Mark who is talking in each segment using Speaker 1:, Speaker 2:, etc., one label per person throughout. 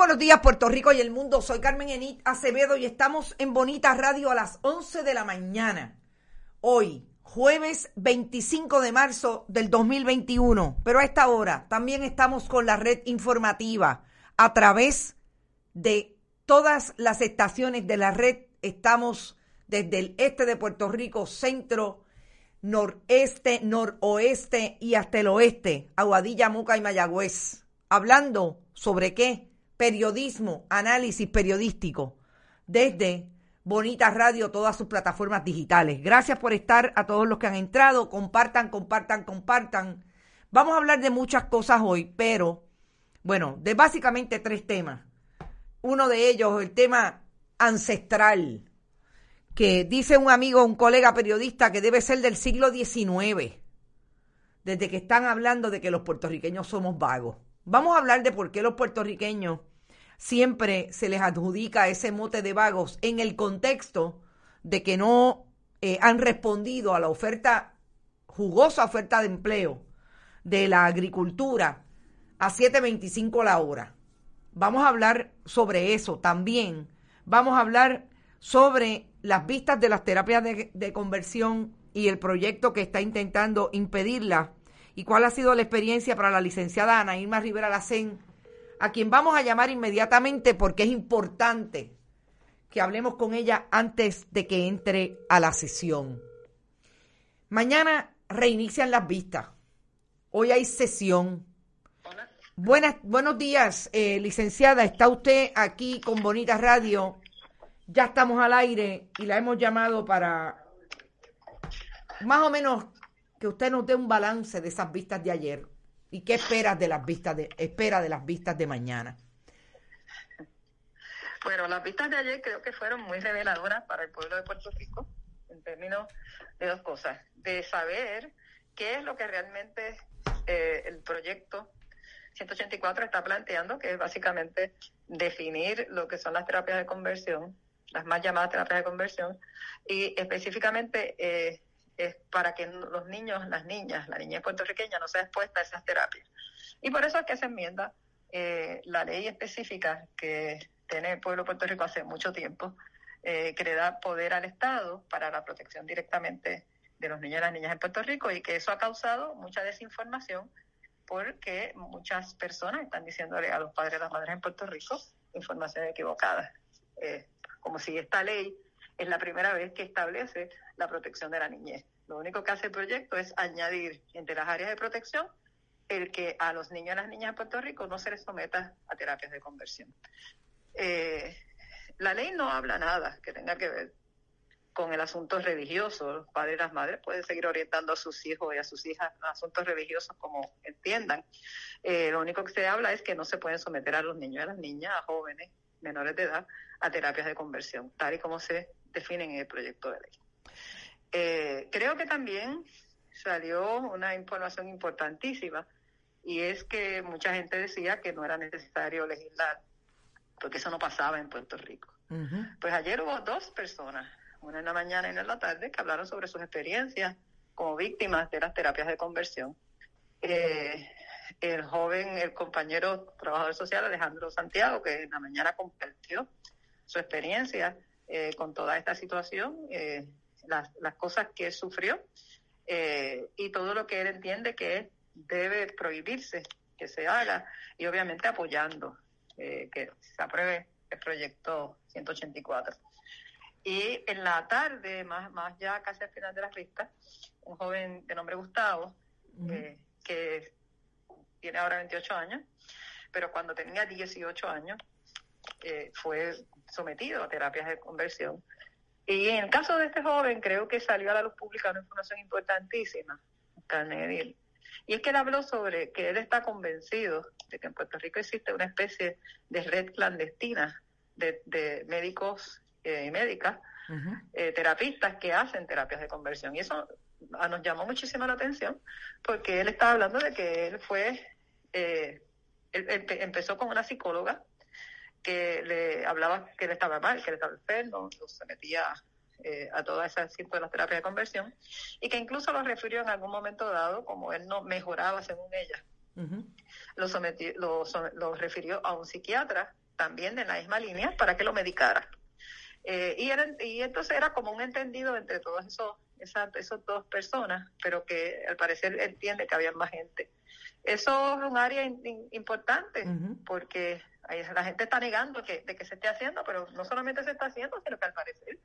Speaker 1: buenos días, Puerto Rico y el mundo. Soy Carmen Enit Acevedo y estamos en Bonita Radio a las 11 de la mañana. Hoy, jueves 25 de marzo del 2021. Pero a esta hora también estamos con la red informativa a través de todas las estaciones de la red. Estamos desde el este de Puerto Rico, centro, noreste, noroeste y hasta el oeste, Aguadilla, Muca y Mayagüez. Hablando sobre qué? Periodismo, análisis periodístico. Desde Bonita Radio, todas sus plataformas digitales. Gracias por estar a todos los que han entrado. Compartan, compartan, compartan. Vamos a hablar de muchas cosas hoy, pero, bueno, de básicamente tres temas. Uno de ellos, el tema ancestral, que dice un amigo, un colega periodista, que debe ser del siglo XIX, desde que están hablando de que los puertorriqueños somos vagos. Vamos a hablar de por qué los puertorriqueños siempre se les adjudica ese mote de vagos en el contexto de que no eh, han respondido a la oferta, jugosa oferta de empleo de la agricultura a 7.25 la hora. Vamos a hablar sobre eso también. Vamos a hablar sobre las vistas de las terapias de, de conversión y el proyecto que está intentando impedirla y cuál ha sido la experiencia para la licenciada Ana Irma Rivera Lacén a quien vamos a llamar inmediatamente porque es importante que hablemos con ella antes de que entre a la sesión. Mañana reinician las vistas. Hoy hay sesión. Buenas, buenos días, eh, licenciada. Está usted aquí con Bonita Radio. Ya estamos al aire y la hemos llamado para más o menos que usted nos dé un balance de esas vistas de ayer. ¿Y qué esperas de las vistas de, espera de las vistas de mañana?
Speaker 2: Bueno, las vistas de ayer creo que fueron muy reveladoras para el pueblo de Puerto Rico en términos de dos cosas, de saber qué es lo que realmente eh, el proyecto 184 está planteando, que es básicamente definir lo que son las terapias de conversión, las más llamadas terapias de conversión, y específicamente eh, es para que los niños, las niñas, la niñez puertorriqueña no sea expuesta a esas terapias. Y por eso es que se enmienda eh, la ley específica que tiene el pueblo de Puerto Rico hace mucho tiempo, eh, que le da poder al Estado para la protección directamente de los niños y las niñas en Puerto Rico y que eso ha causado mucha desinformación porque muchas personas están diciéndole a los padres y las madres en Puerto Rico información equivocada. Eh, como si esta ley es la primera vez que establece la protección de la niñez. Lo único que hace el proyecto es añadir entre las áreas de protección el que a los niños y las niñas de Puerto Rico no se les someta a terapias de conversión. Eh, la ley no habla nada que tenga que ver con el asunto religioso. Los padres y las madres pueden seguir orientando a sus hijos y a sus hijas a asuntos religiosos como entiendan. Eh, lo único que se habla es que no se pueden someter a los niños y a las niñas, a jóvenes menores de edad, a terapias de conversión, tal y como se definen en el proyecto de ley. Eh, creo que también salió una información importantísima y es que mucha gente decía que no era necesario legislar porque eso no pasaba en Puerto Rico. Pues ayer hubo dos personas, una en la mañana y una en la tarde, que hablaron sobre sus experiencias como víctimas de las terapias de conversión. Eh, el joven, el compañero trabajador social Alejandro Santiago, que en la mañana compartió su experiencia eh, con toda esta situación, eh, las, las, cosas que sufrió eh, y todo lo que él entiende que debe prohibirse que se haga y obviamente apoyando que se apruebe el proyecto 184. Y en la tarde, más, más ya casi al final de la fiesta, un joven de nombre Gustavo, que tiene ahora 28 años, pero cuando tenía 18 años eh, fue sometido a terapias de conversión. Y en el caso de este joven, creo que salió a la luz pública una información importantísima, Carnegie. Y es que él habló sobre que él está convencido de que en Puerto Rico existe una especie de red clandestina de, médicos eh, y médicas, eh, terapistas que hacen terapias de conversión. Y eso nos llamó muchísimo la atención porque él estaba hablando de que él fue, él empezó con una psicóloga que le hablaba que él estaba mal, que él estaba enfermo, lo sometía eh, a todas esas tipo de las terapias de conversión y que incluso lo refirió en algún momento dado como él no mejoraba según ella. lo, sometió, lo, lo refirió a un psiquiatra también en la misma línea para que lo medicara. Eh, y, y entonces era como un entendido entre todas esos, esas, esas dos personas, pero que al parecer entiende que había más gente. Eso es un área importante porque la gente está negando que, de que se esté haciendo, pero no solamente se está haciendo, sino que al parecer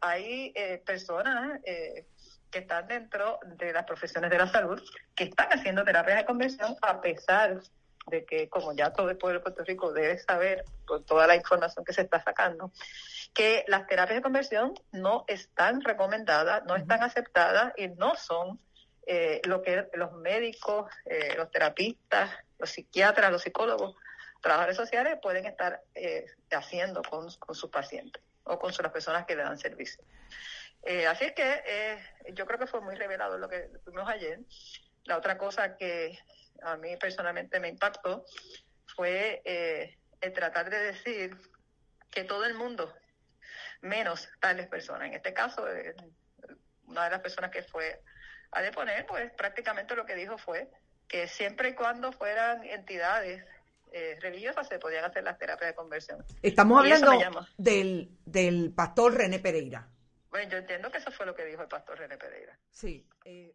Speaker 2: hay eh, personas eh, que están dentro de las profesiones de la salud que están haciendo terapias de conversión a pesar de que, como ya todo el pueblo de Puerto Rico debe saber por toda la información que se está sacando, que las terapias de conversión no están recomendadas, no están aceptadas y no son eh, lo que los médicos, eh, los terapistas, los psiquiatras, los psicólogos, trabajadores sociales pueden estar eh, haciendo con, sus pacientes o con las personas que le dan servicio. así es que yo creo que fue muy revelador lo que tuvimos ayer. La otra cosa que a mí personalmente me impactó fue el tratar de decir que todo el mundo, menos tales personas, en este caso, una de las personas que fue a deponer, pues prácticamente lo que dijo fue que siempre y cuando fueran entidades eh, religiosas se podían hacer las terapias de conversión.
Speaker 1: Estamos hablando del, del pastor René Pereira.
Speaker 2: Bueno, yo entiendo que eso fue lo que dijo el pastor René Pereira.
Speaker 1: Sí. Eh.